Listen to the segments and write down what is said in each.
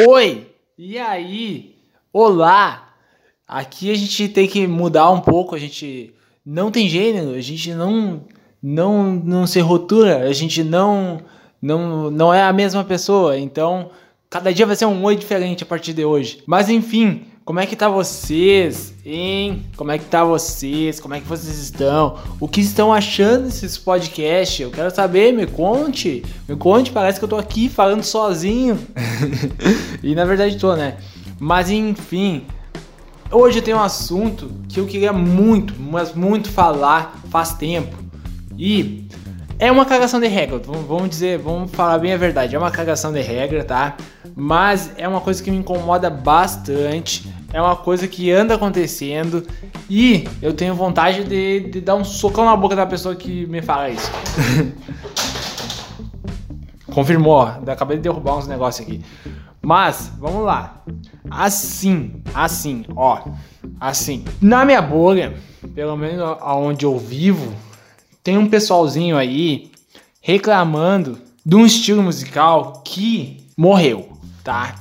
Oi! E aí? Olá! Aqui a gente tem que mudar um pouco, a gente não tem gênero, a gente não não não se rotula, a gente não não não é a mesma pessoa, então cada dia vai ser um oi diferente a partir de hoje. Mas enfim, como é que tá vocês, hein? Como é que tá vocês? Como é que vocês estão? O que estão achando desses podcasts? Eu quero saber, me conte. Me conte, parece que eu tô aqui falando sozinho. e na verdade tô, né? Mas enfim, hoje tem um assunto que eu queria muito, mas muito falar faz tempo. E é uma cagação de regra, vamos dizer, vamos falar bem a verdade, é uma cagação de regra, tá? Mas é uma coisa que me incomoda bastante, é uma coisa que anda acontecendo e eu tenho vontade de, de dar um socão na boca da pessoa que me fala isso. Confirmou, ó, acabei de derrubar uns negócios aqui. Mas, vamos lá. Assim, assim, ó. Assim. Na minha bolha, pelo menos aonde eu vivo, tem um pessoalzinho aí reclamando de um estilo musical que morreu, tá?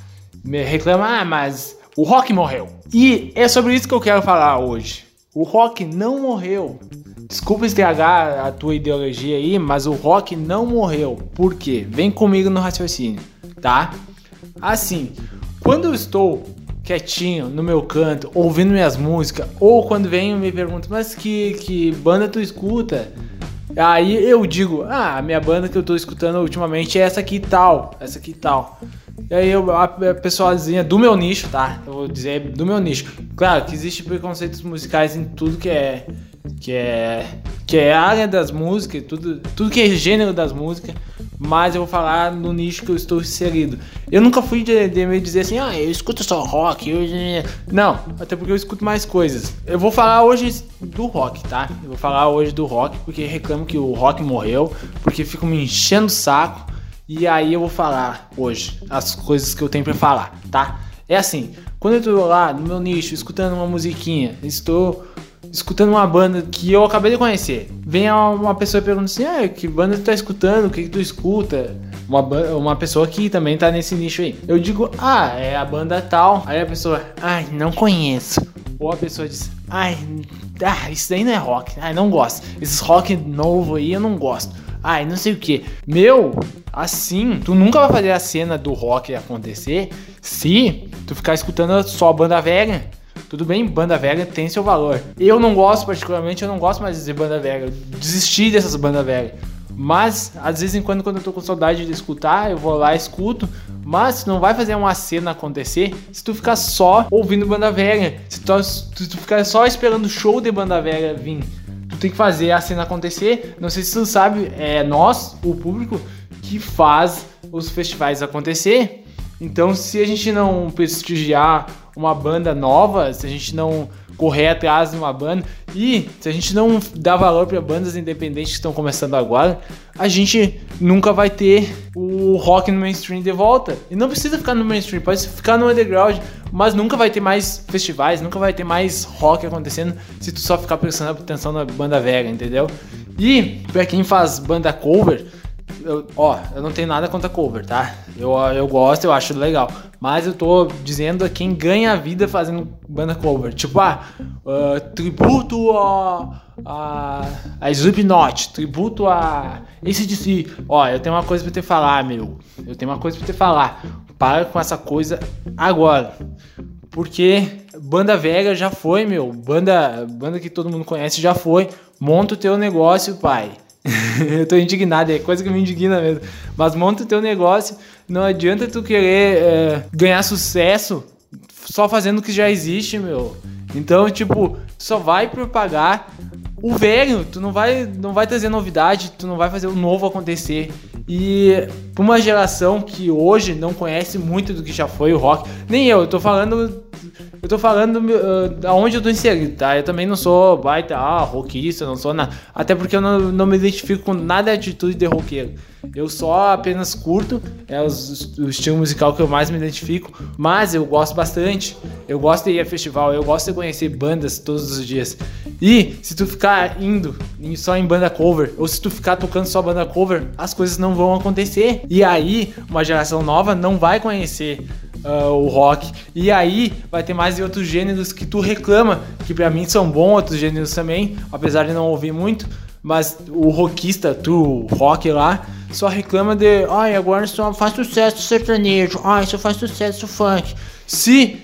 Me reclama, ah, mas o rock morreu. E é sobre isso que eu quero falar hoje. O rock não morreu. Desculpa estragar a tua ideologia aí, mas o rock não morreu. Por quê? Vem comigo no raciocínio, tá? Assim, quando eu estou quietinho no meu canto, ouvindo minhas músicas, ou quando vem me perguntam, mas que, que banda tu escuta? Aí eu digo, ah, a minha banda que eu tô escutando ultimamente é essa aqui tal, essa aqui tal. E aí eu, a pessoazinha do meu nicho, tá? Eu vou dizer do meu nicho. Claro que existe preconceitos musicais em tudo que é que é que é área das músicas, tudo tudo que é gênero das músicas, mas eu vou falar no nicho que eu estou inserido. Eu nunca fui de, de me dizer assim, ah, eu escuto só rock, eu... não, até porque eu escuto mais coisas. Eu vou falar hoje do rock, tá? Eu vou falar hoje do rock porque reclamo que o rock morreu, porque ficam me enchendo o saco e aí eu vou falar hoje as coisas que eu tenho para falar, tá? É assim, quando eu tô lá no meu nicho escutando uma musiquinha, estou escutando uma banda que eu acabei de conhecer. Vem uma pessoa e pergunta assim: ah, que banda tu tá escutando? O que, que tu escuta? Uma, uma pessoa que também tá nesse nicho aí. Eu digo, ah, é a banda tal. Aí a pessoa, ai, não conheço. Ou a pessoa diz, ai, ah, isso aí não é rock. Ai, não gosto. Esses rock novo aí eu não gosto. Ai, não sei o que. Meu, assim, tu nunca vai fazer a cena do rock acontecer se tu ficar escutando só banda velha. Tudo bem, banda velha tem seu valor. Eu não gosto, particularmente, eu não gosto mais de dizer banda velha. Desisti dessas bandas velhas. Mas, às vezes, em quando, quando eu tô com saudade de escutar, eu vou lá escuto. Mas não vai fazer uma cena acontecer se tu ficar só ouvindo banda velha. Se tu, se tu ficar só esperando o show de banda velha vir tem que fazer a cena acontecer. Não sei se você sabe, é nós, o público, que faz os festivais acontecer. Então, se a gente não prestigiar uma banda nova, se a gente não correr atrás de uma banda e se a gente não dar valor para bandas independentes que estão começando agora, a gente nunca vai ter o rock no mainstream de volta. E não precisa ficar no mainstream, pode ficar no underground, mas nunca vai ter mais festivais, nunca vai ter mais rock acontecendo se tu só ficar prestando atenção na banda velha, entendeu? E para quem faz banda cover, eu, ó, eu não tenho nada contra cover, tá? Eu, eu gosto, eu acho legal. Mas eu tô dizendo a quem ganha a vida fazendo banda cover. Tipo, ah, uh, tributo a, a, a Slipknot, tributo a ACDC. Ó, eu tenho uma coisa pra te falar, meu. Eu tenho uma coisa pra te falar. Para com essa coisa agora. Porque banda velha já foi, meu. Banda, banda que todo mundo conhece já foi. Monta o teu negócio, pai. eu tô indignado, é coisa que me indigna mesmo. Mas monta o teu negócio, não adianta tu querer é, ganhar sucesso só fazendo o que já existe, meu. Então, tipo, só vai propagar o velho, tu não vai, não vai trazer novidade, tu não vai fazer o novo acontecer. E pra uma geração que hoje não conhece muito do que já foi o rock, nem eu, eu tô falando tô falando uh, eu tô inserido, tá? Eu também não sou baita, ah, rockista, não sou nada. Até porque eu não, não me identifico com nada de atitude de roqueiro. Eu só apenas curto, é o, o, estilo musical que eu mais me identifico, mas eu gosto bastante. Eu gosto de ir a festival, eu gosto de conhecer bandas todos os dias. E se tu ficar indo só em banda cover, ou se tu ficar tocando só banda cover, as coisas não vão acontecer. E aí, uma geração nova não vai conhecer uh, o rock. E aí vai ter mais de outros gêneros que tu reclama, que para mim são bons outros gêneros também, apesar de não ouvir muito. Mas o rockista, tu, rock lá, só reclama de, ai, agora só faz sucesso sertanejo, ai, só faz sucesso funk. Se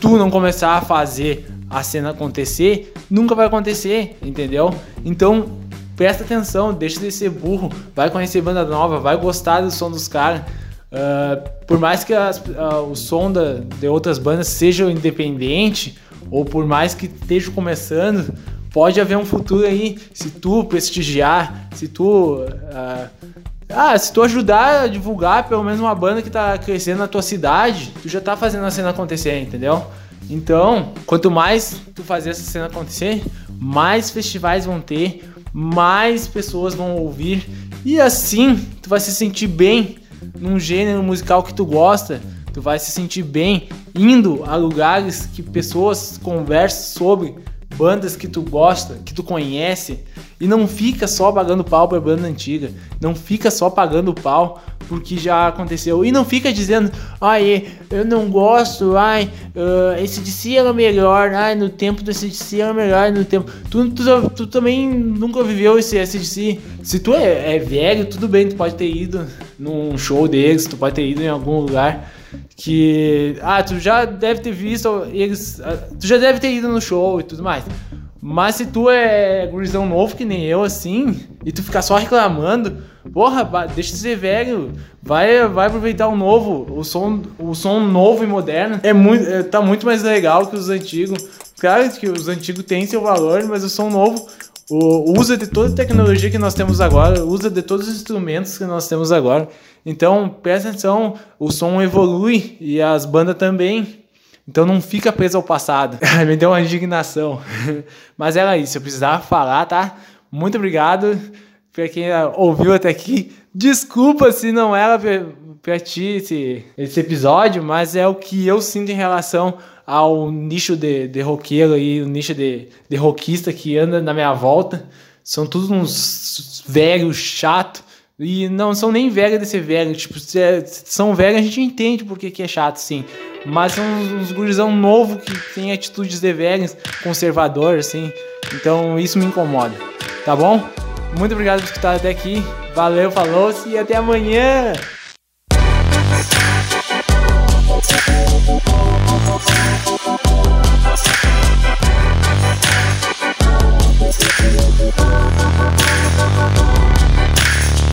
tu não começar a fazer a cena acontecer, nunca vai acontecer, entendeu? Então, presta atenção, deixa de ser burro, vai conhecer banda nova, vai gostar do som dos caras. Uh, por mais que as, uh, o som da, de outras bandas seja independente, ou por mais que esteja começando, pode haver um futuro aí se tu prestigiar, se tu. Uh, ah, se tu ajudar a divulgar pelo menos uma banda que tá crescendo na tua cidade, tu já tá fazendo a cena acontecer, entendeu? Então, quanto mais tu fazer essa cena acontecer, mais festivais vão ter, mais pessoas vão ouvir e assim tu vai se sentir bem num gênero musical que tu gosta, tu vai se sentir bem indo a lugares que pessoas conversam sobre bandas que tu gosta, que tu conhece, e não fica só pagando pau pra banda antiga, não fica só pagando pau porque já aconteceu, e não fica dizendo, ai, eu não gosto, ai, uh, esse DC era melhor, ai, no tempo do SDC era melhor, no tempo. Tu, tu, tu também nunca viveu esse SDC. Se tu é, é velho, tudo bem, tu pode ter ido num show deles, tu pode ter ido em algum lugar que ah, tu já deve ter visto eles, ah, tu já deve ter ido no show e tudo mais. Mas se tu é gurizão novo que nem eu assim, e tu ficar só reclamando, porra, deixa de ser velho, vai vai aproveitar o novo, o som, o som novo e moderno. É muito é, tá muito mais legal que os antigos. Claro que os antigos têm seu valor, mas o som novo o, usa de toda a tecnologia que nós temos agora, usa de todos os instrumentos que nós temos agora. Então, presta atenção, o som evolui e as bandas também. Então não fica preso ao passado. Me deu uma indignação. Mas era isso, eu precisava falar, tá? Muito obrigado para quem ouviu até aqui. Desculpa se não era para ti esse, esse episódio, mas é o que eu sinto em relação ao nicho de, de roqueiro e o nicho de, de rockista que anda na minha volta. São todos uns velhos chato e não são nem velhos de ser velho. Tipo, se é, são velhos, a gente entende porque que é chato, sim. Mas são uns, uns gurizão novo que tem atitudes de velhos, conservador, assim. Então isso me incomoda. Tá bom? Muito obrigado por escutar até aqui. Valeu, falou e até amanhã!